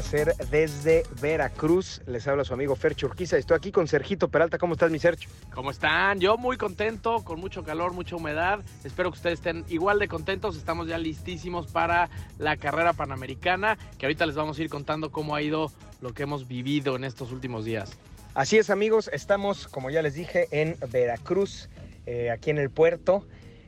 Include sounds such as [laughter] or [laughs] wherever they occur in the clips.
Hacer desde Veracruz. Les habla su amigo Fercho Urquiza. Estoy aquí con Sergito Peralta. ¿Cómo estás, mi Sergio? ¿Cómo están? Yo muy contento, con mucho calor, mucha humedad. Espero que ustedes estén igual de contentos. Estamos ya listísimos para la carrera panamericana, que ahorita les vamos a ir contando cómo ha ido lo que hemos vivido en estos últimos días. Así es, amigos. Estamos, como ya les dije, en Veracruz, eh, aquí en el puerto.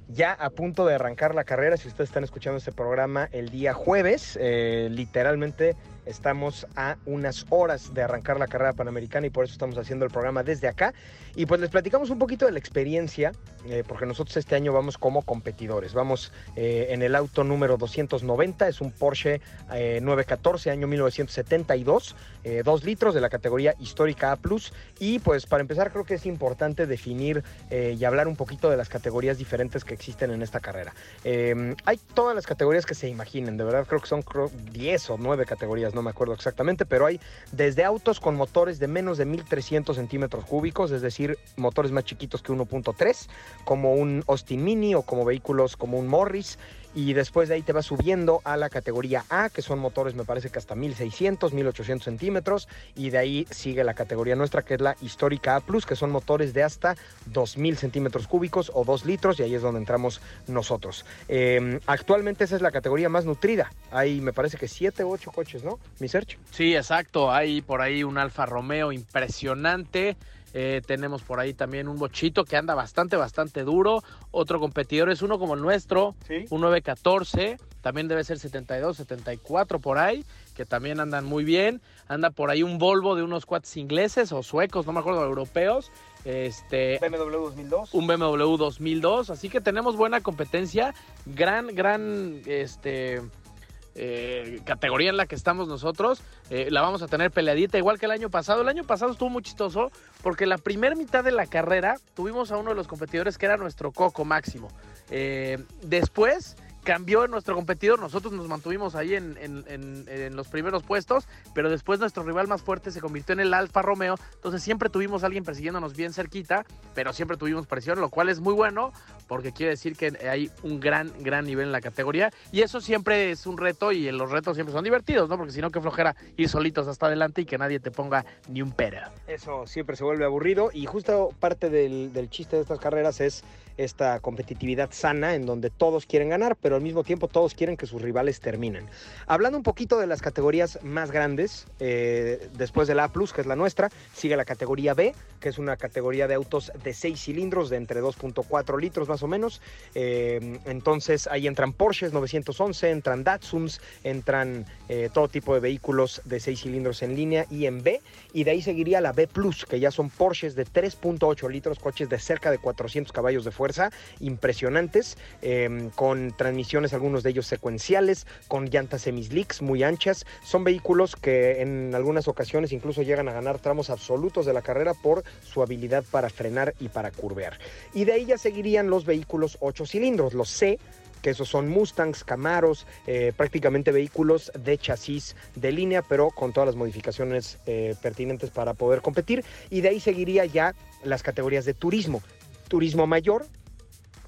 Ya a punto de arrancar la carrera, si ustedes están escuchando este programa el día jueves, eh, literalmente estamos a unas horas de arrancar la carrera panamericana y por eso estamos haciendo el programa desde acá. Y pues les platicamos un poquito de la experiencia, eh, porque nosotros este año vamos como competidores. Vamos eh, en el auto número 290, es un Porsche eh, 914 año 1972, 2 litros de la categoría histórica A ⁇ y pues para empezar creo que es importante definir eh, y hablar un poquito de las categorías diferentes que existen en esta carrera. Eh, hay todas las categorías que se imaginen, de verdad creo que son creo, 10 o 9 categorías, no me acuerdo exactamente, pero hay desde autos con motores de menos de 1300 centímetros cúbicos, es decir, motores más chiquitos que 1.3, como un Austin Mini o como vehículos como un Morris. Y después de ahí te vas subiendo a la categoría A, que son motores, me parece que hasta 1600, 1800 centímetros. Y de ahí sigue la categoría nuestra, que es la histórica A, que son motores de hasta 2000 centímetros cúbicos o 2 litros. Y ahí es donde entramos nosotros. Eh, actualmente esa es la categoría más nutrida. Hay, me parece que 7 u 8 coches, ¿no? Mi search. Sí, exacto. Hay por ahí un Alfa Romeo impresionante. Eh, tenemos por ahí también un bochito que anda bastante, bastante duro. Otro competidor es uno como el nuestro, Sí. un 914. También debe ser 72, 74 por ahí, que también andan muy bien. Anda por ahí un Volvo de unos cuates ingleses o suecos, no me acuerdo, europeos. Este, BMW 2002. un BMW 2002. Así que tenemos buena competencia. Gran, gran este, eh, categoría en la que estamos nosotros. Eh, la vamos a tener peleadita igual que el año pasado. El año pasado estuvo muy chistoso porque la primera mitad de la carrera tuvimos a uno de los competidores que era nuestro coco máximo. Eh, después cambió nuestro competidor, nosotros nos mantuvimos ahí en, los primeros puestos, pero después nuestro rival más fuerte se convirtió en el Alfa Romeo, entonces siempre tuvimos a alguien persiguiéndonos bien cerquita, pero siempre tuvimos presión, lo cual es muy bueno, porque quiere decir que hay un gran, gran nivel en la categoría, y eso siempre es un reto, y los retos siempre son divertidos, ¿no? Porque si no, qué flojera ir solitos hasta adelante y que nadie te ponga ni un pero. Eso siempre se vuelve aburrido y justo parte del chiste de estas carreras es esta competitividad sana en donde todos quieren ganar, pero al mismo tiempo todos quieren que sus rivales terminen. Hablando un poquito de las categorías más grandes, eh, después de la A, que es la nuestra, sigue la categoría B, que es una categoría de autos de 6 cilindros, de entre 2.4 litros más o menos. Eh, entonces ahí entran Porsches 911, entran Datsuns, entran eh, todo tipo de vehículos de 6 cilindros en línea y en B. Y de ahí seguiría la B que ya son Porsches de 3.8 litros, coches de cerca de 400 caballos de fuerza, impresionantes, eh, con transmisiones, algunos de ellos secuenciales, con llantas semislicks muy anchas. Son vehículos que en algunas ocasiones incluso llegan a ganar tramos absolutos de la carrera por su habilidad para frenar y para curvear. Y de ahí ya seguirían los vehículos 8 cilindros, los C, que esos son Mustangs, Camaros, eh, prácticamente vehículos de chasis de línea, pero con todas las modificaciones eh, pertinentes para poder competir. Y de ahí seguiría ya las categorías de turismo. Turismo mayor,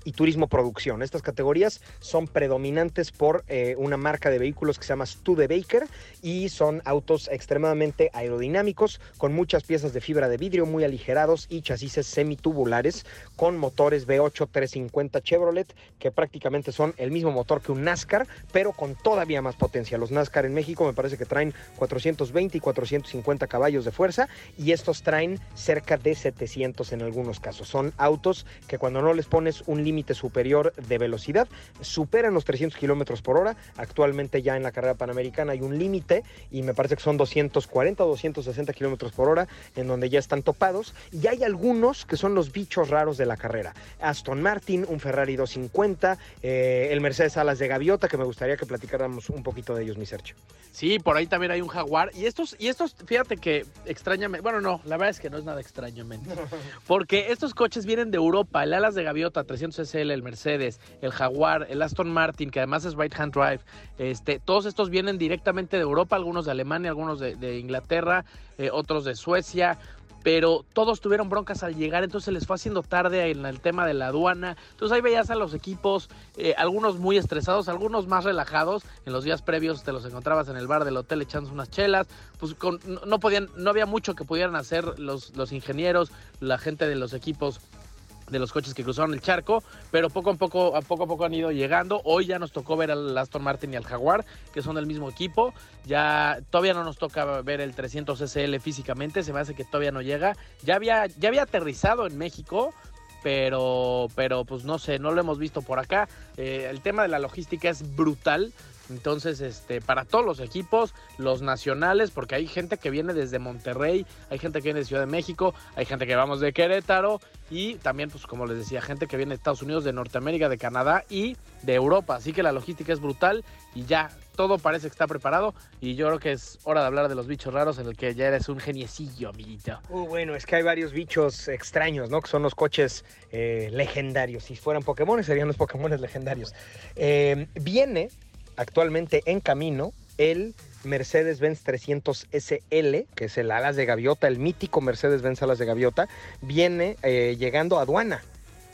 y turismo producción. Estas categorías son predominantes por eh, una marca de vehículos que se llama Studebaker y son autos extremadamente aerodinámicos con muchas piezas de fibra de vidrio muy aligerados y chasis semitubulares con motores V8 350 Chevrolet que prácticamente son el mismo motor que un NASCAR pero con todavía más potencia. Los NASCAR en México me parece que traen 420 y 450 caballos de fuerza y estos traen cerca de 700 en algunos casos. Son autos que cuando no les pones un límite límite superior de velocidad, superan los 300 kilómetros por hora. Actualmente ya en la carrera panamericana hay un límite y me parece que son 240 o 260 kilómetros por hora en donde ya están topados. Y hay algunos que son los bichos raros de la carrera. Aston Martin, un Ferrari 250, eh, el Mercedes Alas de Gaviota, que me gustaría que platicáramos un poquito de ellos, mi Sergio. Sí, por ahí también hay un Jaguar. Y estos, y estos, fíjate que extrañamente, bueno, no, la verdad es que no es nada extrañamente. [laughs] Porque estos coches vienen de Europa, el Alas de Gaviota 300 SL, el Mercedes, el Jaguar, el Aston Martin, que además es right hand drive. Este, todos estos vienen directamente de Europa, algunos de Alemania, algunos de, Inglaterra, eh, otros de Suecia pero todos tuvieron broncas al llegar, entonces les fue haciendo tarde en el tema de la aduana. Entonces ahí veías a los equipos, eh, algunos muy estresados, algunos más relajados. En los días previos te los encontrabas en el bar del hotel echando unas chelas. Pues no, podían, no había mucho que pudieran hacer los, los ingenieros, la gente de los equipos de los coches que cruzaron el charco, pero poco a poco, a poco a poco han ido llegando. Hoy ya nos tocó ver al Aston Martin y al Jaguar, que son del mismo equipo. Ya todavía no nos toca ver el 300 SL físicamente, se me hace que todavía no llega. Ya había, ya había aterrizado en México, pero, pero pues no sé, no lo hemos visto por acá. Eh, el tema de la logística es brutal. Entonces, este, para todos los equipos, los nacionales, porque hay gente que viene desde Monterrey, hay gente que viene de Ciudad de México, hay gente que vamos de Querétaro y también, pues como les decía, gente que viene de Estados Unidos, de Norteamérica, de Canadá y de Europa. Así que la logística es brutal y ya todo parece que está preparado y yo creo que es hora de hablar de los bichos raros en el que ya eres un geniecillo, amiguito. Uh, bueno, es que hay varios bichos extraños, ¿no? Que son los coches eh, legendarios. Si fueran Pokémon, serían los Pokémon legendarios. Eh, viene actualmente en camino el Mercedes-Benz 300 SL, que es el alas de gaviota, el mítico Mercedes-Benz alas de gaviota, viene eh, llegando a aduana.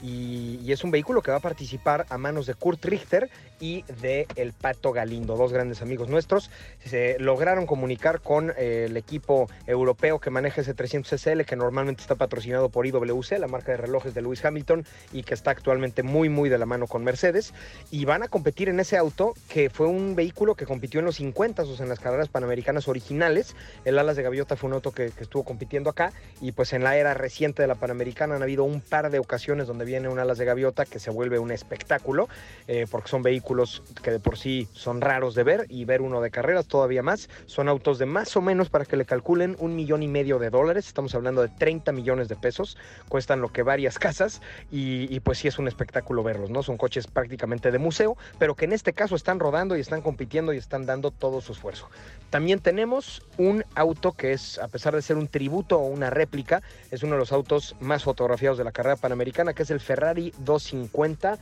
Y, es un vehículo que va a participar a manos de Kurt Richter y de El Pato Galindo, dos grandes amigos nuestros. Se lograron comunicar con eh, el equipo europeo que maneja ese 300 SL, que normalmente está patrocinado por IWC, la marca de relojes de Lewis Hamilton, y que está actualmente muy, muy de la mano con Mercedes. Y van a competir en ese auto, que fue un vehículo que compitió en los 50, o sea, en las carreras panamericanas originales. El Alas de Gaviota fue un auto que, estuvo compitiendo acá, y pues en la era reciente de la Panamericana han habido un par de ocasiones donde viene un Alas de Gaviota que se vuelve un espectáculo, eh, porque son vehículos que de por sí son raros de ver y ver uno de carreras todavía más. Son autos de más o menos para que le calculen un millón y medio de dólares. Estamos hablando de 30 millones de pesos. Cuestan lo que varias casas y, pues sí es un espectáculo verlos, ¿no? Son coches prácticamente de museo, pero que en este caso están rodando y están compitiendo y están dando todo su esfuerzo. También tenemos un auto que es, a pesar de ser un tributo o una réplica, es uno de los autos más fotografiados de la carrera panamericana, que es el Ferrari 250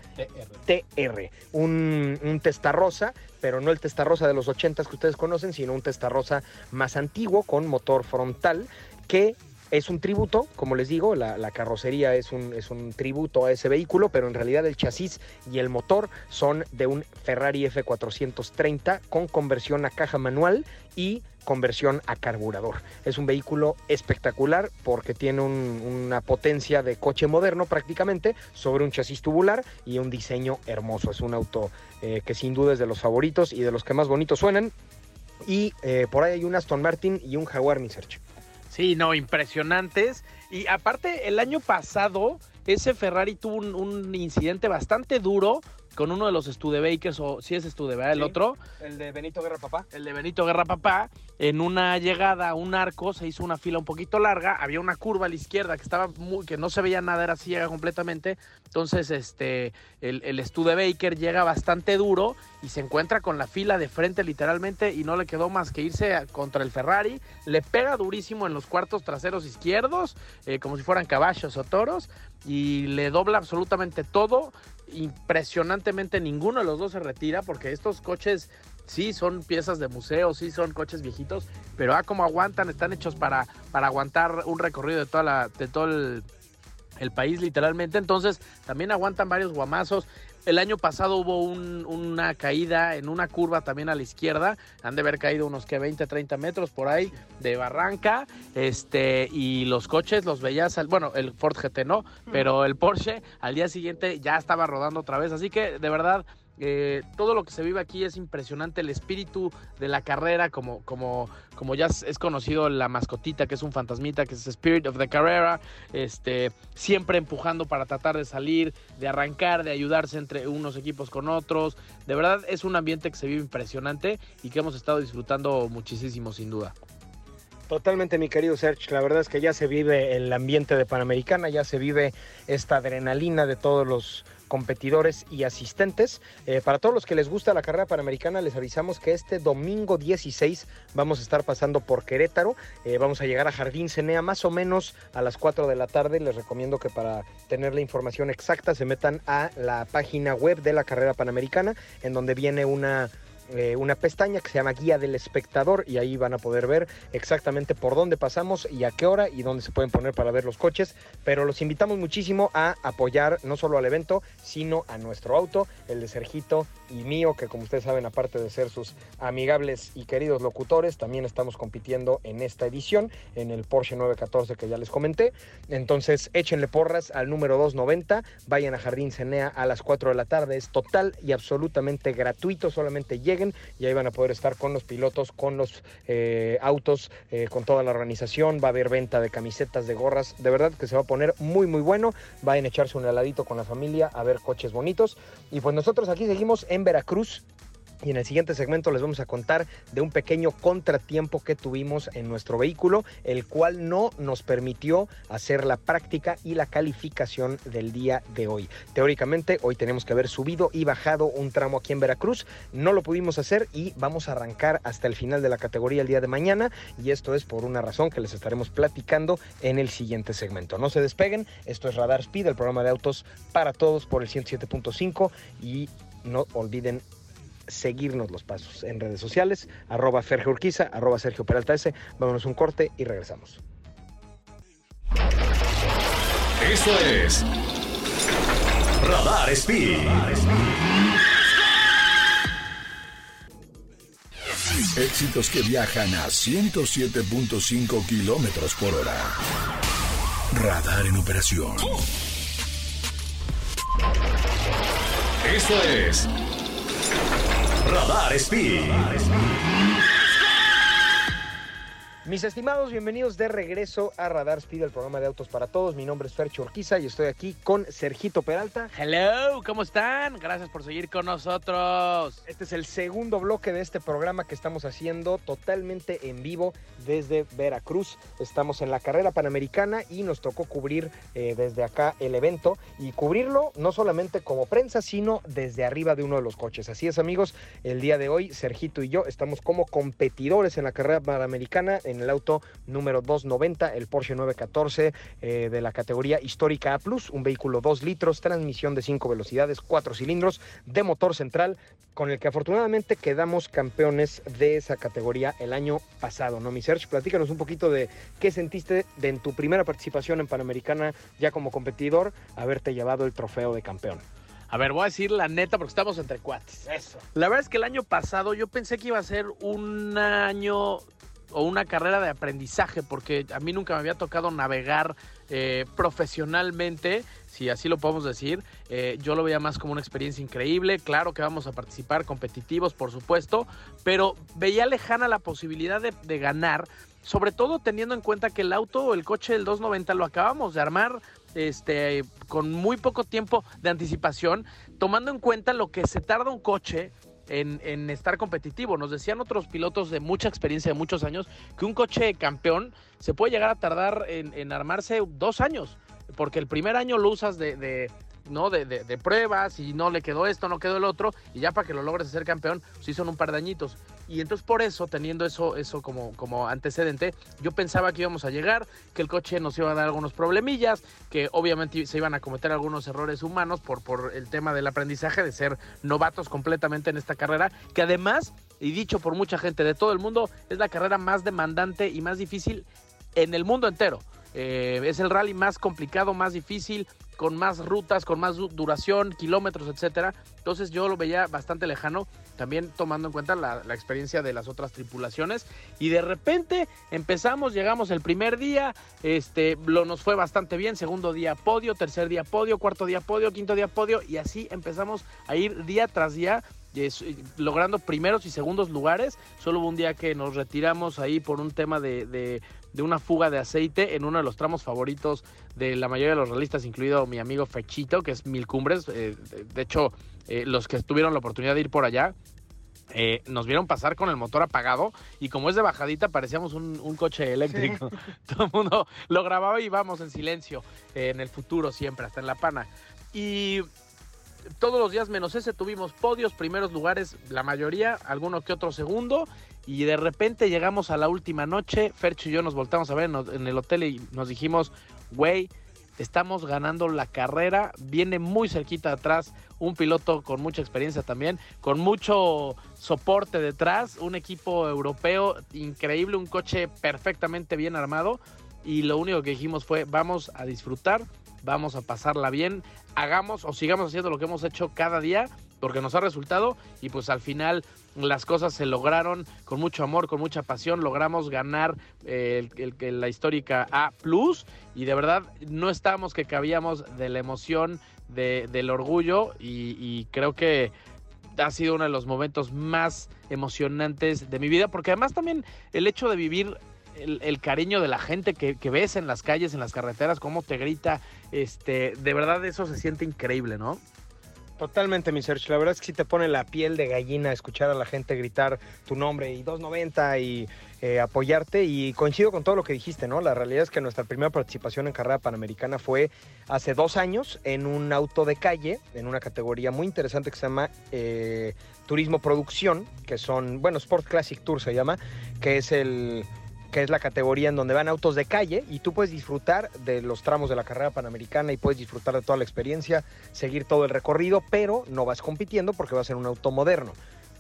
TR. Un un, testarrosa, pero no el testarrosa de los 80 que ustedes conocen, sino un testarrosa más antiguo con motor frontal que es un tributo, como les digo, la, carrocería es un, tributo a ese vehículo, pero en realidad el chasis y el motor son de un Ferrari F430 con conversión a caja manual y conversión a carburador. Es un vehículo espectacular porque tiene una potencia de coche moderno prácticamente sobre un chasis tubular y un diseño hermoso. Es un auto eh, que sin duda es de los favoritos y de los que más bonitos suenan. Y eh, por ahí hay un Aston Martin y un Jaguar, mi. Sí, no, impresionantes. Y aparte, el año pasado, ese Ferrari tuvo un incidente bastante duro con uno de los Studebakers, o si es Studebaker, el otro. El de Benito Guerra Papá. El de Benito Guerra Papá. En una llegada a un arco se hizo una fila un poquito larga, había una curva a la izquierda que estaba muy, que no se veía nada, era ciega completamente. Entonces, este, el, el Studebaker llega bastante duro y se encuentra con la fila de frente literalmente y no le quedó más que irse contra el Ferrari. Le pega durísimo en los cuartos traseros izquierdos, eh, como si fueran caballos o toros, y le dobla absolutamente todo impresionantemente ninguno de los dos se retira porque estos coches sí son piezas de museo, sí son coches viejitos, pero ah, como aguantan, están hechos para, para aguantar un recorrido de, toda la, de todo el, el país literalmente, entonces también aguantan varios guamazos. El año pasado hubo una caída en una curva también a la izquierda. Han de haber caído unos que 20, 30 metros por ahí de barranca. Este, y los coches los veías, bueno, el Ford GT no, pero el Porsche al día siguiente ya estaba rodando otra vez. Así que de verdad Eh, todo lo que se vive aquí es impresionante, el espíritu de la carrera, como, como, como ya es conocido la mascotita, que es un fantasmita, que es Spirit of the Carrera, este, siempre empujando para tratar de salir, de arrancar, de ayudarse entre unos equipos con otros. De verdad es un ambiente que se vive impresionante y que hemos estado disfrutando muchísimo, sin duda. Totalmente, mi querido Serge. La verdad es que ya se vive el ambiente de Panamericana, ya se vive esta adrenalina de todos los competidores y asistentes. Eh, para todos los que les gusta la carrera panamericana, les avisamos que este domingo 16 vamos a estar pasando por Querétaro. Eh, vamos a llegar a Jardín Cenea más o menos a las 4 de la tarde. Les recomiendo que para tener la información exacta se metan a la página web de la carrera panamericana, en donde viene una eh, una pestaña que se llama Guía del Espectador y ahí van a poder ver exactamente por dónde pasamos y a qué hora y dónde se pueden poner para ver los coches. Pero los invitamos muchísimo a apoyar no solo al evento, sino a nuestro auto, el de Sergito y mío, que como ustedes saben, aparte de ser sus amigables y queridos locutores, también estamos compitiendo en esta edición, en el Porsche 914 que ya les comenté. Entonces, échenle porras al número 290, vayan a Jardín Cenea a las 4 de la tarde, es total y absolutamente gratuito, solamente lleguen y ahí van a poder estar con los pilotos, con los eh, autos, eh, con toda la organización. Va a haber venta de camisetas, de gorras. De verdad que se va a poner muy, muy bueno. Vayan a echarse un heladito con la familia a ver coches bonitos. Y pues nosotros aquí seguimos en Veracruz y en el siguiente segmento les vamos a contar de un pequeño contratiempo que tuvimos en nuestro vehículo, el cual no nos permitió hacer la práctica y la calificación del día de hoy. Teóricamente, hoy tenemos que haber subido y bajado un tramo aquí en Veracruz. No lo pudimos hacer y vamos a arrancar hasta el final de la categoría el día de mañana. Y esto es por una razón que les estaremos platicando en el siguiente segmento. No se despeguen, esto es Radar Speed, el programa de autos para todos por el 107.5 y no olviden seguirnos los pasos en redes sociales, arroba Sergio Urquiza, arroba Sergio Peralta S. Vámonos un corte y regresamos. Esto es Radar Speed. Éxitos que viajan a 107.5 kilómetros por hora. Radar en operación. Esto es Radar Speed. Mis estimados, bienvenidos de regreso a Radar Speed, el programa de autos para todos. Mi nombre es Fercho Urquiza y estoy aquí con Sergito Peralta. Hello, ¿cómo están? Gracias por seguir con nosotros. Este es el segundo bloque de este programa que estamos haciendo totalmente en vivo desde Veracruz. Estamos en la carrera panamericana y nos tocó cubrir eh, desde acá el evento y cubrirlo no solamente como prensa, sino desde arriba de uno de los coches. Así es, amigos, el día de hoy Sergito y yo estamos como competidores en la carrera panamericana en el auto número 290, el Porsche 914 eh, de la categoría histórica A+, un vehículo 2 litros, transmisión de 5 velocidades, 4 cilindros, de motor central, con el que afortunadamente quedamos campeones de esa categoría el año pasado, ¿no, mi Serge? Platícanos un poquito de qué sentiste de en tu primera participación en Panamericana ya como competidor, haberte llevado el trofeo de campeón. A ver, voy a decir la neta porque estamos entre cuates. Eso. La verdad es que el año pasado yo pensé que iba a ser un año o una carrera de aprendizaje, porque a mí nunca me había tocado navegar eh, profesionalmente, si así lo podemos decir. Eh, yo lo veía más como una experiencia increíble. Claro que vamos a participar competitivos, por supuesto, pero veía lejana la posibilidad de, de ganar, sobre todo teniendo en cuenta que el auto o el coche del 290 lo acabamos de armar este, con muy poco tiempo de anticipación, tomando en cuenta lo que se tarda un coche en, estar competitivo. Nos decían otros pilotos de mucha experiencia, de muchos años, que un coche campeón se puede llegar a tardar en, armarse dos años, porque el primer año lo usas de ¿no? De, de, pruebas y no le quedó esto, no quedó el otro, y ya para que lo logres ser campeón, sí son un par de añitos. Y entonces por eso, teniendo eso, eso como, como antecedente, yo pensaba que íbamos a llegar, que el coche nos iba a dar algunos problemillas, que obviamente se iban a cometer algunos errores humanos por, por el tema del aprendizaje, de ser novatos completamente en esta carrera, que además, y dicho por mucha gente de todo el mundo, es la carrera más demandante y más difícil en el mundo entero. Eh, es el rally más complicado, más difícil, con más rutas, con más duración, kilómetros, etcétera. Entonces yo lo veía bastante lejano, también tomando en cuenta la, experiencia de las otras tripulaciones. Y de repente empezamos, llegamos el primer día, este, lo nos fue bastante bien, segundo día podio, tercer día podio, cuarto día podio, quinto día podio, y así empezamos a ir día tras día logrando primeros y segundos lugares. Solo hubo un día que nos retiramos ahí por un tema de, una fuga de aceite en uno de los tramos favoritos de la mayoría de los realistas, incluido mi amigo Fechito, que es Mil Cumbres. Eh, de hecho, eh, los que tuvieron la oportunidad de ir por allá, eh, nos vieron pasar con el motor apagado y como es de bajadita parecíamos un, coche eléctrico. [laughs] Todo el mundo lo grababa y vamos en silencio, en el futuro siempre, hasta en la pana. Y todos los días menos ese tuvimos podios, primeros lugares, la mayoría, alguno que otro segundo. Y de repente llegamos a la última noche, Fercho y yo nos voltamos a ver en el hotel y nos dijimos, güey, estamos ganando la carrera, viene muy cerquita atrás un piloto con mucha experiencia también, con mucho soporte detrás, un equipo europeo increíble, un coche perfectamente bien armado y lo único que dijimos fue vamos a disfrutar, vamos a pasarla bien, hagamos o sigamos haciendo lo que hemos hecho cada día porque nos ha resultado y pues al final las cosas se lograron con mucho amor, con mucha pasión, logramos ganar eh, la histórica A y de verdad no estábamos que cabíamos de la emoción, del orgullo y, creo que ha sido uno de los momentos más emocionantes de mi vida porque además también el hecho de vivir el, cariño de la gente que, ves en las calles, en las carreteras, cómo te grita, este, de verdad eso se siente increíble, ¿no? Totalmente, mi Sergio. La verdad es que sí te pone la piel de gallina escuchar a la gente gritar tu nombre y 290 y eh, apoyarte. Y coincido con todo lo que dijiste, ¿no? La realidad es que nuestra primera participación en carrera panamericana fue hace dos años en un auto de calle, en una categoría muy interesante que se llama eh, Turismo Producción, que son, bueno, Sport Classic Tour se llama, que es el que es la categoría en donde van autos de calle y tú puedes disfrutar de los tramos de la carrera panamericana y puedes disfrutar de toda la experiencia, seguir todo el recorrido, pero no vas compitiendo porque vas en un auto moderno.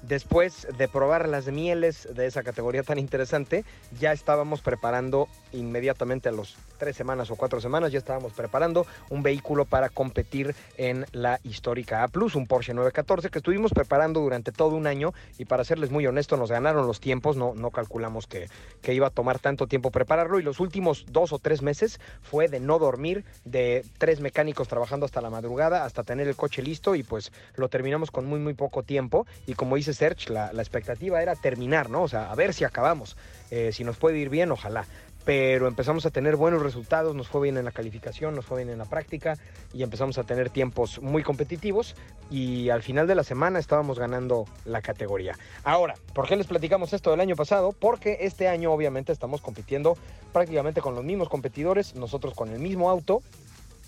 Después de probar las mieles de esa categoría tan interesante, ya estábamos preparando inmediatamente a los tres semanas o cuatro semanas, ya estábamos preparando un vehículo para competir en la histórica A Plus, un Porsche 914 que estuvimos preparando durante todo un año y para serles muy honesto nos ganaron los tiempos, no, no calculamos que, que iba a tomar tanto tiempo prepararlo y los últimos dos o tres meses fue de no dormir, de tres mecánicos trabajando hasta la madrugada, hasta tener el coche listo y pues lo terminamos con muy muy poco tiempo y como dice Serge, la, expectativa era terminar, ¿no? O sea, a ver si acabamos, eh, si nos puede ir bien, ojalá pero empezamos a tener buenos resultados, nos fue bien en la calificación, nos fue bien en la práctica y empezamos a tener tiempos muy competitivos y al final de la semana estábamos ganando la categoría. Ahora, ¿por qué les platicamos esto del año pasado? Porque este año obviamente estamos compitiendo prácticamente con los mismos competidores, nosotros con el mismo auto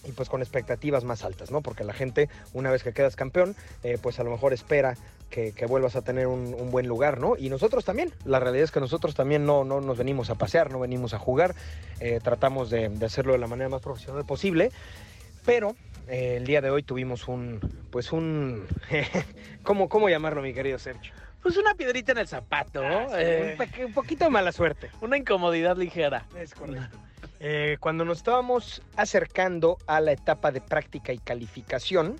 y pues con expectativas más altas, ¿no? Porque la gente, una vez que quedas campeón, eh, pues a lo mejor espera que, vuelvas a tener un, buen lugar, ¿no? Y nosotros también, la realidad es que nosotros también no, no nos venimos a pasear, no venimos a jugar, eh, tratamos de, hacerlo de la manera más profesional posible, pero eh, el día de hoy tuvimos un, pues un, [laughs] ¿cómo, ¿cómo llamarlo, mi querido Sergio? Pues una piedrita en el zapato, ah, un, un, poquito de mala suerte. Una incomodidad ligera. Es correcto. Eh, cuando nos estábamos acercando a la etapa de práctica y calificación,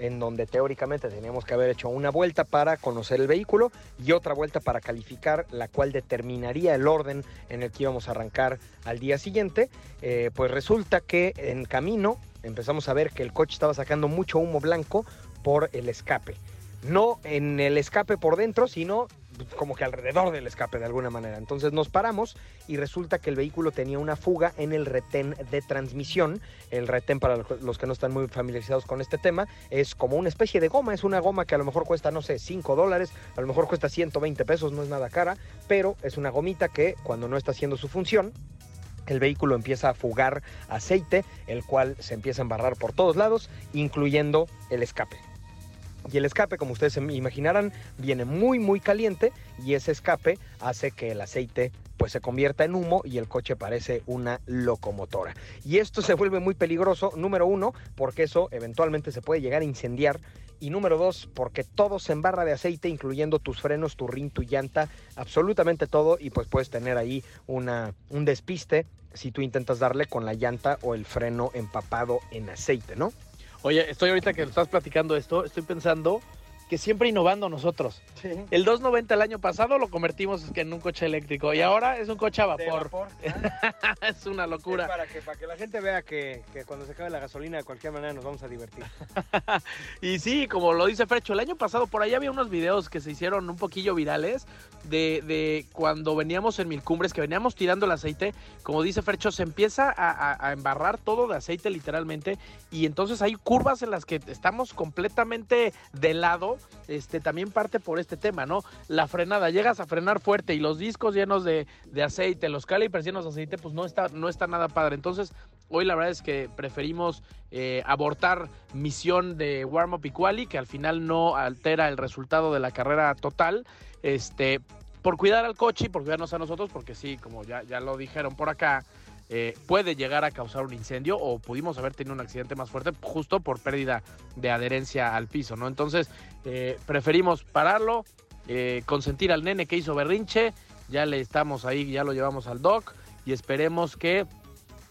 en donde teóricamente teníamos que haber hecho una vuelta para conocer el vehículo y otra vuelta para calificar, la cual determinaría el orden en el que íbamos a arrancar al día siguiente, eh, pues resulta que en camino empezamos a ver que el coche estaba sacando mucho humo blanco por el escape. No en el escape por dentro, sino como que alrededor del escape de alguna manera. Entonces nos paramos y resulta que el vehículo tenía una fuga en el retén de transmisión. El retén, para los que no están muy familiarizados con este tema, es como una especie de goma. Es una goma que a lo mejor cuesta, no sé, 5 dólares, a lo mejor cuesta 120 pesos, no es nada cara, pero es una gomita que cuando no está haciendo su función, el vehículo empieza a fugar aceite, el cual se empieza a embarrar por todos lados, incluyendo el escape. Y el escape, como ustedes se imaginarán, viene muy muy caliente y ese escape hace que el aceite pues se convierta en humo y el coche parece una locomotora. Y esto se vuelve muy peligroso, número uno, porque eso eventualmente se puede llegar a incendiar Y número dos, porque todo se embarra de aceite, incluyendo tus frenos, tu rin, tu llanta, absolutamente todo. Y pues puedes tener ahí una, un despiste si tú intentas darle con la llanta o el freno empapado en aceite, ¿no? Oye, estoy ahorita que estás platicando esto, estoy pensando que siempre innovando nosotros. Sí. El 290 el año pasado lo convertimos en un coche eléctrico y ahora es un coche a vapor. [laughs] es una locura. para, que, para que la gente vea que, que cuando se acabe la gasolina de cualquier manera nos vamos a divertir. [laughs] y sí, como lo dice Fercho, el año pasado por ahí había unos videos que se hicieron un poquillo virales de, de cuando veníamos en Mil Cumbres, que veníamos tirando el aceite. Como dice Fercho, se empieza a, a- a embarrar todo de aceite literalmente y entonces hay curvas en las que estamos completamente de lado. Este, también parte por este tema, ¿no? La frenada, llegas a frenar fuerte y los discos llenos de, aceite, los calipers llenos de aceite, pues no está, no está nada padre. Entonces, hoy la verdad es que preferimos eh, abortar misión de warm-up y quali, que al final no altera el resultado de la carrera total. Este, por cuidar al coche y por cuidarnos a nosotros, porque sí, como ya, ya lo dijeron por acá, eh, puede llegar a causar un incendio o pudimos haber tenido un accidente más fuerte justo por pérdida de adherencia al piso, ¿no? Entonces, eh, preferimos pararlo, eh, consentir al nene que hizo berrinche, ya le estamos ahí, ya lo llevamos al doc y esperemos que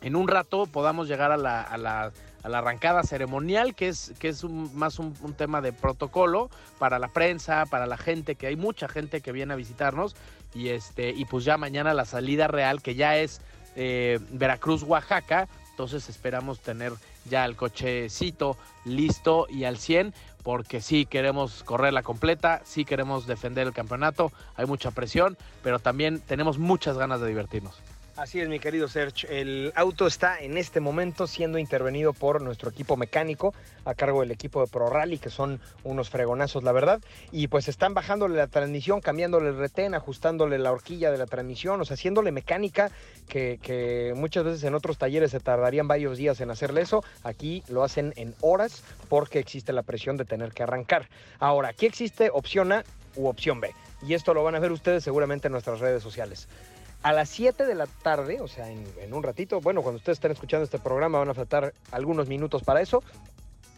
en un rato podamos llegar a la, arrancada ceremonial, que es, que es más un, un tema de protocolo para la prensa, para la gente, que hay mucha gente que viene a visitarnos y, este, y pues ya mañana la salida real, que ya es eh, Veracruz, Oaxaca. Entonces esperamos tener ya el cochecito listo y al 100, porque sí queremos correrla completa, sí queremos defender el campeonato, hay mucha presión, pero también tenemos muchas ganas de divertirnos. Así es, mi querido Serge. El auto está en este momento siendo intervenido por nuestro equipo mecánico a cargo del equipo de Pro Rally, que son unos fregonazos, la verdad. Y pues están bajándole la transmisión, cambiándole el retén, ajustándole la horquilla de la transmisión, o sea, haciéndole mecánica que, que muchas veces en otros talleres se tardarían varios días en hacerle eso. Aquí lo hacen en horas porque existe la presión de tener que arrancar. Ahora, aquí existe opción A u opción B. Y esto lo van a ver ustedes seguramente en nuestras redes sociales. A las 7 de la tarde, o sea, en, un ratito, bueno, cuando ustedes estén escuchando este programa van a faltar algunos minutos para eso,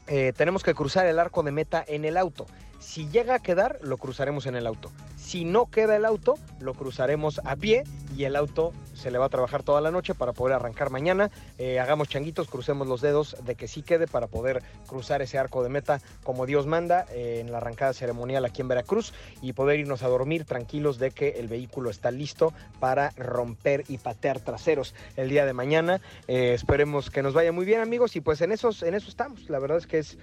eh, tenemos que cruzar el arco de meta en el auto. Si llega a quedar, lo cruzaremos en el auto. Si no queda el auto, lo cruzaremos a pie y el auto se le va a trabajar toda la noche para poder arrancar mañana. Eh, hagamos changuitos, crucemos los dedos de que sí quede para poder cruzar ese arco de meta como Dios manda eh, en la arrancada ceremonial aquí en Veracruz y poder irnos a dormir tranquilos de que el vehículo está listo para romper y patear traseros el día de mañana. Eh, esperemos que nos vaya muy bien amigos y pues en, esos, en eso estamos. La verdad es que es,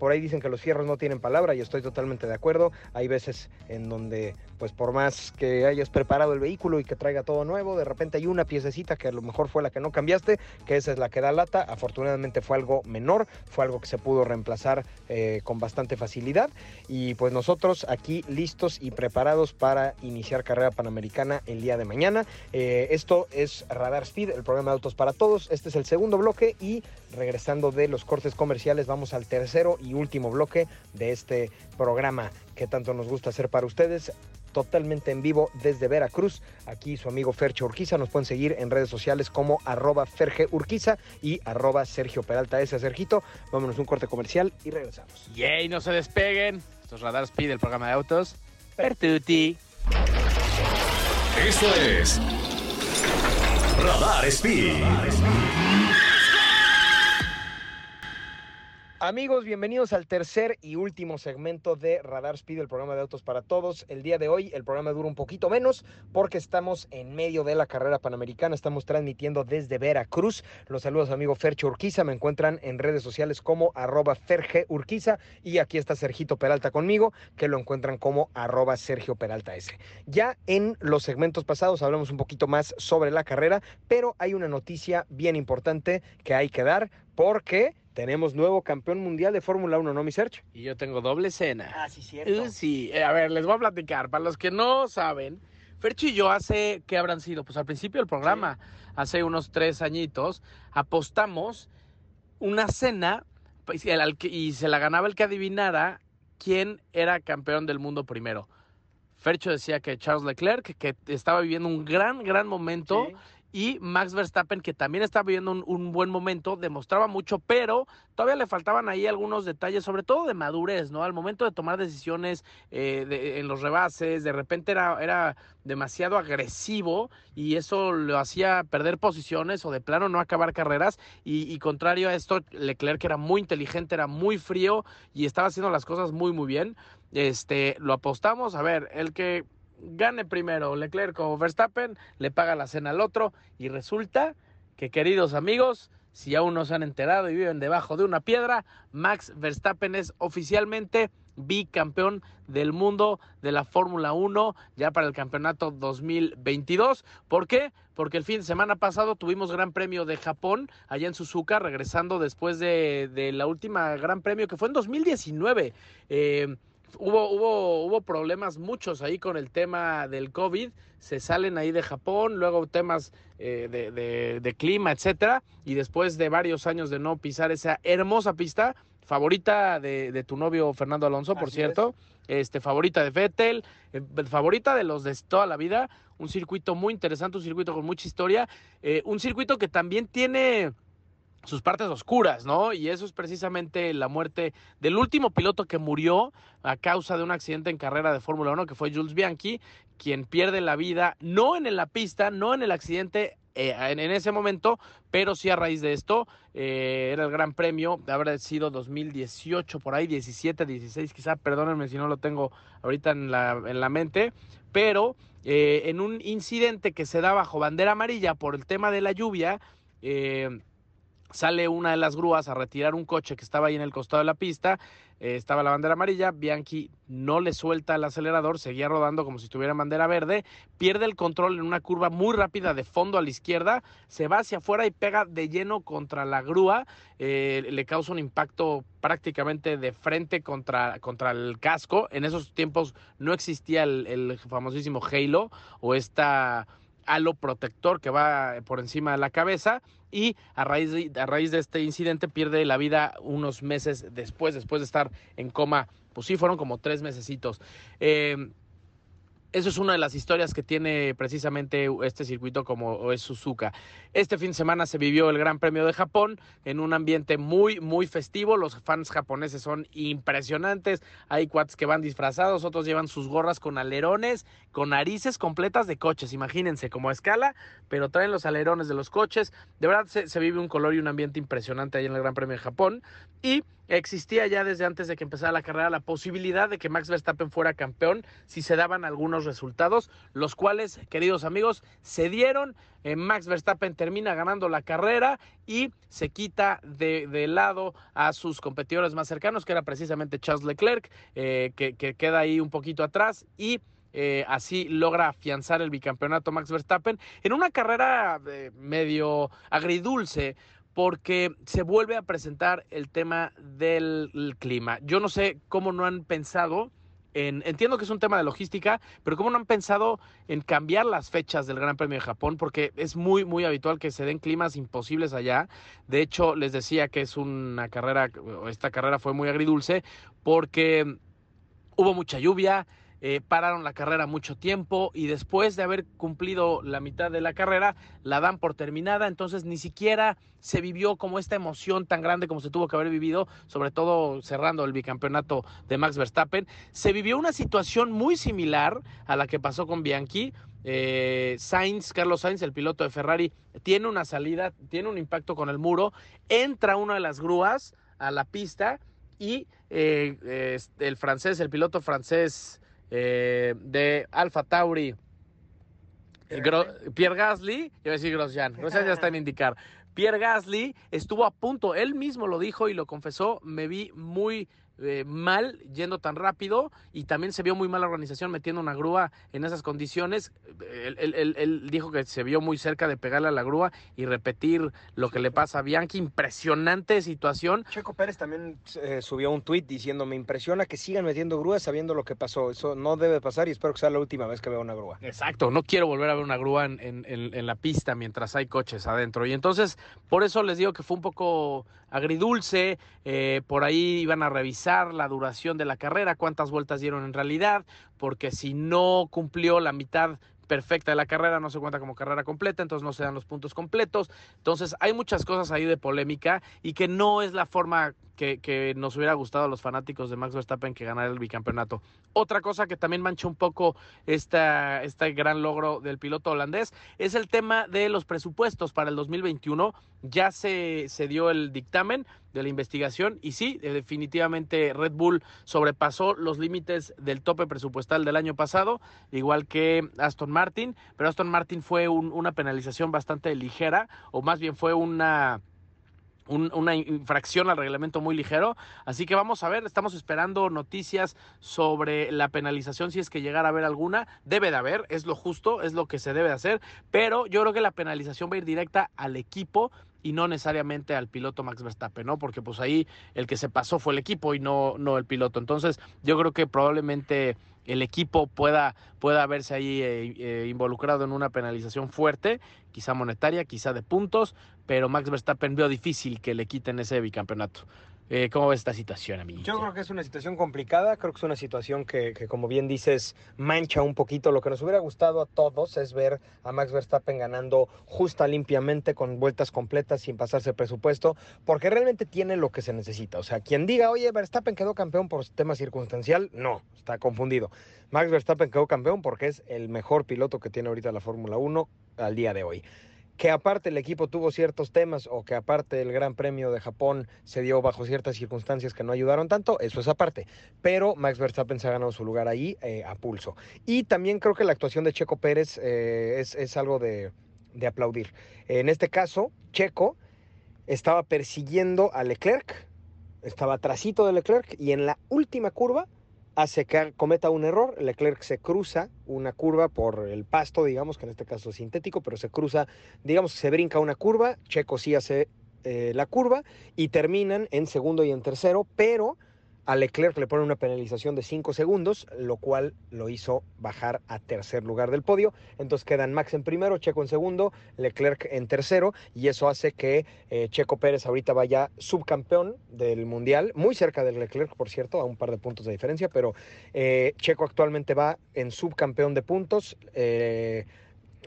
por ahí dicen que los fierros no tienen palabra y estoy totalmente de acuerdo. Hay veces en donde pues por más que hayas preparado el vehículo y que traiga todo nuevo, de repente hay una piececita que a lo mejor fue la que no cambiaste, que esa es la que da lata. Afortunadamente fue algo menor, fue algo que se pudo reemplazar eh, con bastante facilidad. Y pues nosotros aquí listos y preparados para iniciar carrera panamericana el día de mañana. Eh, esto es Radar Speed, el programa de autos para todos. Este es el segundo bloque y regresando de los cortes comerciales vamos al tercero y último bloque de este programa que tanto nos gusta hacer para ustedes totalmente en vivo desde Veracruz. Aquí su amigo Fercho Urquiza. Nos pueden seguir en redes sociales como arroba Ferge Urquiza y arroba Sergio Peralta S. Sergito. Vámonos a un corte comercial y regresamos. ¡Yay! No se despeguen. Esto es Radar Speed, el programa de autos. Pertuti. Esto es Radar Speed. Amigos, bienvenidos al tercer y último segmento de Radar Speed, el programa de autos para todos. El día de hoy el programa dura un poquito menos porque estamos en medio de la carrera panamericana. Estamos transmitiendo desde Veracruz. Los saludos amigo Fercho Urquiza. Me encuentran en redes sociales como arroba Ferge Urquiza. Y aquí está Sergito Peralta conmigo, que lo encuentran como arroba Sergio Peralta S. Ya en los segmentos pasados hablamos un poquito más sobre la carrera, pero hay una noticia bien importante que hay que dar porque tenemos nuevo campeón mundial de Fórmula 1, ¿no, mi Sergio? Y yo tengo doble cena. Ah, sí, Uh, sí, Eh, a ver, les voy a platicar. Para los que no saben, Fercho y yo hace, ¿qué habrán sido? Pues al principio del programa, hace unos tres añitos, apostamos una cena pues, y el- al que- y se la ganaba el que adivinara quién era campeón del mundo primero. Fercho decía que Charles Leclerc, que estaba viviendo un gran, gran momento. Y Max Verstappen, que también está viviendo un, buen momento, demostraba mucho, pero todavía le faltaban ahí algunos detalles, sobre todo de madurez, ¿no? Al momento de tomar decisiones eh, en los rebases, de repente era, era demasiado agresivo y eso lo hacía perder posiciones o de plano no acabar carreras y, y contrario a esto, Leclerc era muy inteligente, era muy frío y estaba haciendo las cosas muy muy bien. Este, lo apostamos, a ver, el que gane primero Leclerc o Verstappen, le paga la cena al otro y resulta que queridos amigos, si aún no se han enterado y viven debajo de una piedra, Max Verstappen es oficialmente bicampeón del mundo de la Fórmula 1 ya para el campeonato 2022. ¿Por qué? Porque el fin de semana pasado tuvimos Gran Premio de Japón allá en Suzuka, regresando después de, de la última Gran Premio que fue en 2019. Eh, hubo, hubo, hubo problemas muchos ahí con el tema del COVID, se salen ahí de Japón, luego temas eh, de, de, clima, etcétera, y después de varios años de no pisar esa hermosa pista, favorita de, tu novio Fernando Alonso, por cierto, este favorita de Vettel, eh, favorita de los de toda la vida, un circuito muy interesante, un circuito con mucha historia, eh, un circuito que también tiene sus partes oscuras, ¿no? Y eso es precisamente la muerte del último piloto que murió a causa de un accidente en carrera de Fórmula 1, que fue Jules Bianchi, quien pierde la vida, no en la pista, no en el accidente eh, en, ese momento, pero sí a raíz de esto, eh, era el gran premio, habrá sido 2018, por ahí, 17, 16, quizá, perdónenme si no lo tengo ahorita en la, en la mente, pero eh, en un incidente que se da bajo bandera amarilla por el tema de la lluvia, sale una de las grúas a retirar un coche que estaba ahí en el costado de la pista, eh, estaba la bandera amarilla, Bianchi no le suelta el acelerador, seguía rodando como si estuviera en bandera verde, pierde el control en una curva muy rápida de fondo a la izquierda, se va hacia afuera y pega de lleno contra la grúa, eh, le causa un impacto prácticamente de frente contra, contra el casco, en esos tiempos no existía el, el famosísimo Halo o esta halo protector que va por encima de la cabeza y a raíz de, a raíz de este incidente pierde la vida unos meses después, después de estar en coma, pues sí, fueron como tres mesecitos. Eh, eso es una de las historias que tiene precisamente este circuito como es Suzuka. Este fin de semana se vivió el Gran Premio de Japón en un ambiente muy, muy festivo. Los fans japoneses son impresionantes. Hay cuates que van disfrazados, otros llevan sus gorras con alerones, con narices completas de coches. Imagínense como a escala, pero traen los alerones de los coches. De verdad se, se vive un color y un ambiente impresionante ahí en el Gran Premio de Japón. Y existía ya desde antes de que empezara la carrera la posibilidad de que Max Verstappen fuera campeón si se daban algunos resultados, los cuales, queridos amigos, se dieron. Eh, Max Verstappen termina ganando la carrera y se quita de, lado a sus competidores más cercanos, que era precisamente Charles Leclerc, eh, que, queda ahí un poquito atrás y... Eh, así logra afianzar el bicampeonato Max Verstappen en una carrera medio agridulce porque se vuelve a presentar el tema del clima. Yo no sé cómo no han pensado en, entiendo que es un tema de logística, pero cómo no han pensado en cambiar las fechas del Gran Premio de Japón, porque es muy, muy habitual que se den climas imposibles allá. De hecho, les decía que es una carrera, esta carrera fue muy agridulce, porque hubo mucha lluvia, eh, pararon la carrera mucho tiempo y después de haber cumplido la mitad de la carrera la dan por terminada, entonces ni siquiera se vivió como esta emoción tan grande como se tuvo que haber vivido, sobre todo cerrando el bicampeonato de Max Verstappen. Se vivió una situación muy similar a la que pasó con Bianchi. Eh, Sainz, Carlos Sainz, el piloto de Ferrari, tiene una salida, tiene un impacto con el muro, entra una de las grúas a la pista y eh, el francés, el piloto francés eh, de Alfa Tauri, Pierre Gasly, iba a decir Grosjean, Grosjean ya está en indicar. Pierre Gasly estuvo a punto, él mismo lo dijo y lo confesó, me vi muy eh, mal yendo tan rápido y también se vio muy mal la organización metiendo una grúa en esas condiciones. Él, dijo que se vio muy cerca de pegarle a la grúa y repetir lo que le pasa a Bianchi. Impresionante situación. Checo Pérez también eh, subió un tuit diciendo, me impresiona que sigan metiendo grúas sabiendo lo que pasó. Eso no debe pasar y espero que sea la última vez que vea una grúa. Exacto, no quiero volver a ver una grúa en, la pista mientras hay coches adentro. Y entonces, por eso les digo que fue un poco agridulce. Eh, por ahí iban a revisar la duración de la carrera, cuántas vueltas dieron en realidad, porque si no cumplió la mitad perfecta de la carrera, no se cuenta como carrera completa, entonces no se dan los puntos completos. Entonces hay muchas cosas ahí de polémica y que no es la forma que, nos hubiera gustado a los fanáticos de Max Verstappen que ganara el bicampeonato. Otra cosa que también mancha un poco esta, este gran logro del piloto holandés es el tema de los presupuestos para el 2021. Ya se, se dio el dictamen de la investigación. Y sí, definitivamente Red Bull sobrepasó los límites del tope presupuestal del año pasado, igual que Aston Martin, pero Aston Martin fue un, una penalización bastante ligera o más bien fue una una infracción al reglamento muy ligero. Así que vamos a ver, estamos esperando noticias sobre la penalización si es que llegara a haber alguna. Debe de haber, es lo justo, es lo que se debe hacer, pero yo creo que la penalización va a ir directa al equipo y no necesariamente al piloto Max Verstappen, ¿no? Porque pues ahí el que se pasó fue el equipo y no, no el piloto. Entonces yo creo que probablemente el equipo pueda, pueda verse ahí eh, eh, involucrado en una penalización fuerte, quizá monetaria, quizá de puntos, pero Max Verstappen vio difícil que le quiten ese bicampeonato. Eh, ¿Cómo ves esta situación, amigo? Yo creo que es una situación complicada, creo que es una situación que, que, como bien dices, mancha un poquito. Lo que nos hubiera gustado a todos es ver a Max Verstappen ganando justa, limpiamente, con vueltas completas, sin pasarse presupuesto, porque realmente tiene lo que se necesita. O sea, quien diga, oye, Verstappen quedó campeón por tema circunstancial, no, está confundido. Max Verstappen quedó campeón porque es el mejor piloto que tiene ahorita la Fórmula 1 al día de hoy que aparte el equipo tuvo ciertos temas o que aparte el Gran Premio de Japón se dio bajo ciertas circunstancias que no ayudaron tanto, eso es aparte. Pero Max Verstappen se ha ganado su lugar ahí eh, a pulso. Y también creo que la actuación de Checo Pérez eh, es, es, algo de, de aplaudir. En este caso, Checo estaba persiguiendo a Leclerc, estaba trasito de Leclerc y en la última curva hace que cometa un error, Leclerc se cruza una curva por el pasto, digamos, que en este caso es sintético, pero se cruza, digamos, se brinca una curva, Checo sí hace eh, la curva y terminan en segundo y en tercero, pero a Leclerc le pone una penalización de 5 segundos, lo cual lo hizo bajar a tercer lugar del podio. Entonces quedan Max en primero, Checo en segundo, Leclerc en tercero, y eso hace que eh, Checo Pérez ahorita vaya subcampeón del Mundial, muy cerca del Leclerc, por cierto, a un par de puntos de diferencia, pero eh, Checo actualmente va en subcampeón de puntos. Eh,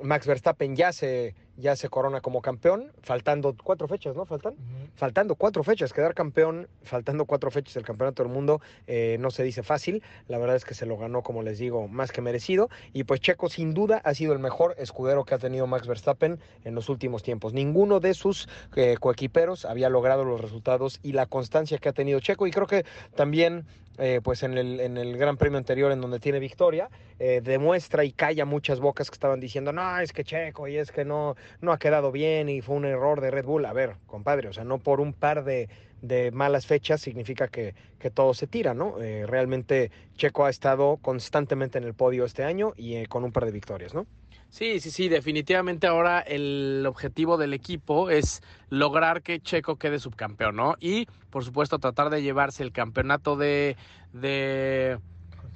Max Verstappen ya se ya se corona como campeón, faltando cuatro fechas, ¿no? Faltan. Uh -huh. Faltando cuatro fechas, quedar campeón, faltando cuatro fechas del campeonato del mundo, eh, no se dice fácil. La verdad es que se lo ganó, como les digo, más que merecido. Y pues Checo, sin duda, ha sido el mejor escudero que ha tenido Max Verstappen en los últimos tiempos. Ninguno de sus eh, coequiperos había logrado los resultados y la constancia que ha tenido Checo. Y creo que también eh, pues en el, en el, Gran Premio anterior, en donde tiene victoria, eh, demuestra y calla muchas bocas que estaban diciendo, no, es que Checo y es que no, no ha quedado bien y fue un error de Red Bull. A ver, compadre, o sea, no por un par de, de malas fechas significa que, que, todo se tira, ¿no? Eh, realmente Checo ha estado constantemente en el podio este año y eh, con un par de victorias, ¿no? Sí, sí, sí, definitivamente ahora el objetivo del equipo es lograr que Checo quede subcampeón, ¿no? Y, por supuesto, tratar de llevarse el campeonato de, de,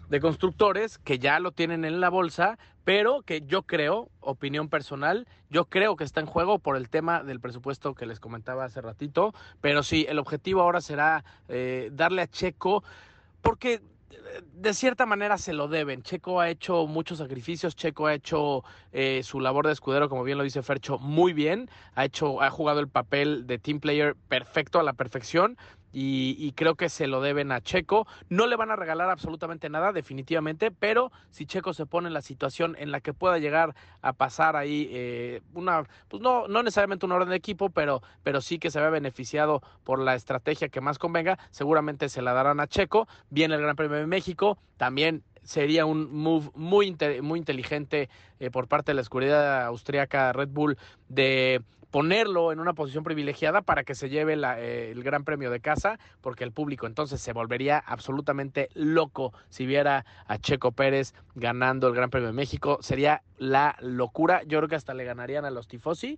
de constructores, que ya lo tienen en la bolsa, pero que yo creo, opinión personal, yo creo que está en juego por el tema del presupuesto que les comentaba hace ratito, pero sí, el objetivo ahora será eh, darle a Checo, porque de cierta manera se lo deben. Checo ha hecho muchos sacrificios, Checo ha hecho eh, su labor de escudero, como bien lo dice Fercho, muy bien. Ha hecho, ha jugado el papel de team player perfecto a la perfección. Y, y, creo que se lo deben a Checo. No le van a regalar absolutamente nada, definitivamente, pero si Checo se pone en la situación en la que pueda llegar a pasar ahí eh, una, pues no, no necesariamente un orden de equipo, pero, pero sí que se vea beneficiado por la estrategia que más convenga, seguramente se la darán a Checo. Viene el Gran Premio de México, también sería un move muy, muy inteligente eh, por parte de la oscuridad austríaca Red Bull de ponerlo en una posición privilegiada para que se lleve eh, el gran premio de casa, porque el público entonces se volvería absolutamente loco si viera a Checo Pérez ganando el Gran Premio de México. Sería la locura. Yo creo que hasta le ganarían a los tifosi.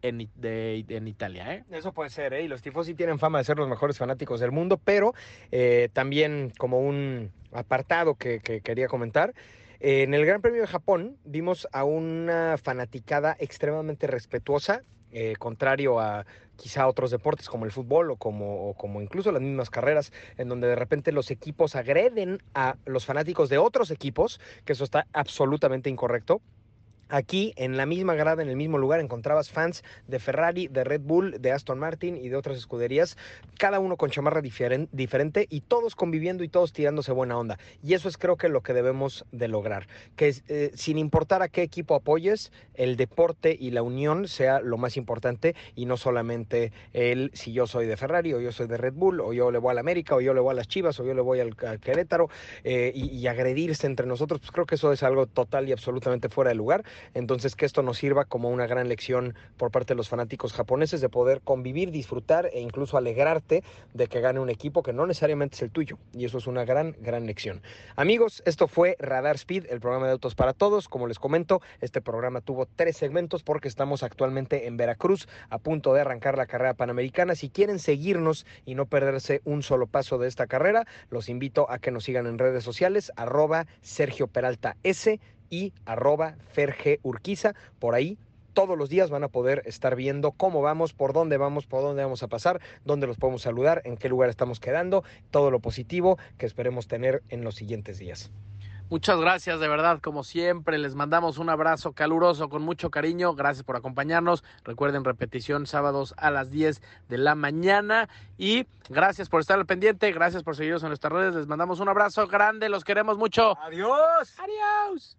En, de, en, Italia. ¿eh? Eso puede ser, ¿eh? y los tifosi tienen fama de ser los mejores fanáticos del mundo, pero eh, también como un apartado que, que quería comentar, en el Gran Premio de Japón vimos a una fanaticada extremadamente respetuosa, eh, contrario a quizá otros deportes como el fútbol o como, o como incluso las mismas carreras, en donde de repente los equipos agreden a los fanáticos de otros equipos, que eso está absolutamente incorrecto. Aquí, en la misma grada, en el mismo lugar, encontrabas fans de Ferrari, de Red Bull, de Aston Martin y de otras escuderías, cada uno con chamarra diferen, diferente y todos conviviendo y todos tirándose buena onda. Y eso es creo que lo que debemos de lograr, que eh, sin importar a qué equipo apoyes, el deporte y la unión sea lo más importante y no solamente el si yo soy de Ferrari o yo soy de Red Bull o yo le voy al América o yo le voy a las Chivas o yo le voy al, al Querétaro eh, y, y agredirse entre nosotros, pues creo que eso es algo total y absolutamente fuera de lugar. Entonces, que esto nos sirva como una gran lección por parte de los fanáticos japoneses de poder convivir, disfrutar e incluso alegrarte de que gane un equipo que no necesariamente es el tuyo. Y eso es una gran, gran lección. Amigos, esto fue Radar Speed, el programa de autos para todos. Como les comento, este programa tuvo tres segmentos porque estamos actualmente en Veracruz a punto de arrancar la carrera panamericana. Si quieren seguirnos y no perderse un solo paso de esta carrera, los invito a que nos sigan en redes sociales, arroba Sergio Peralta S y arroba Ferge Urquiza. Por ahí todos los días van a poder estar viendo cómo vamos, por dónde vamos, por dónde vamos a pasar, dónde los podemos saludar, en qué lugar estamos quedando, todo lo positivo que esperemos tener en los siguientes días. Muchas gracias, de verdad, como siempre, les mandamos un abrazo caluroso con mucho cariño. Gracias por acompañarnos. Recuerden repetición sábados a las 10 de la mañana. Y gracias por estar al pendiente, gracias por seguirnos en nuestras redes. Les mandamos un abrazo grande, los queremos mucho. Adiós. Adiós.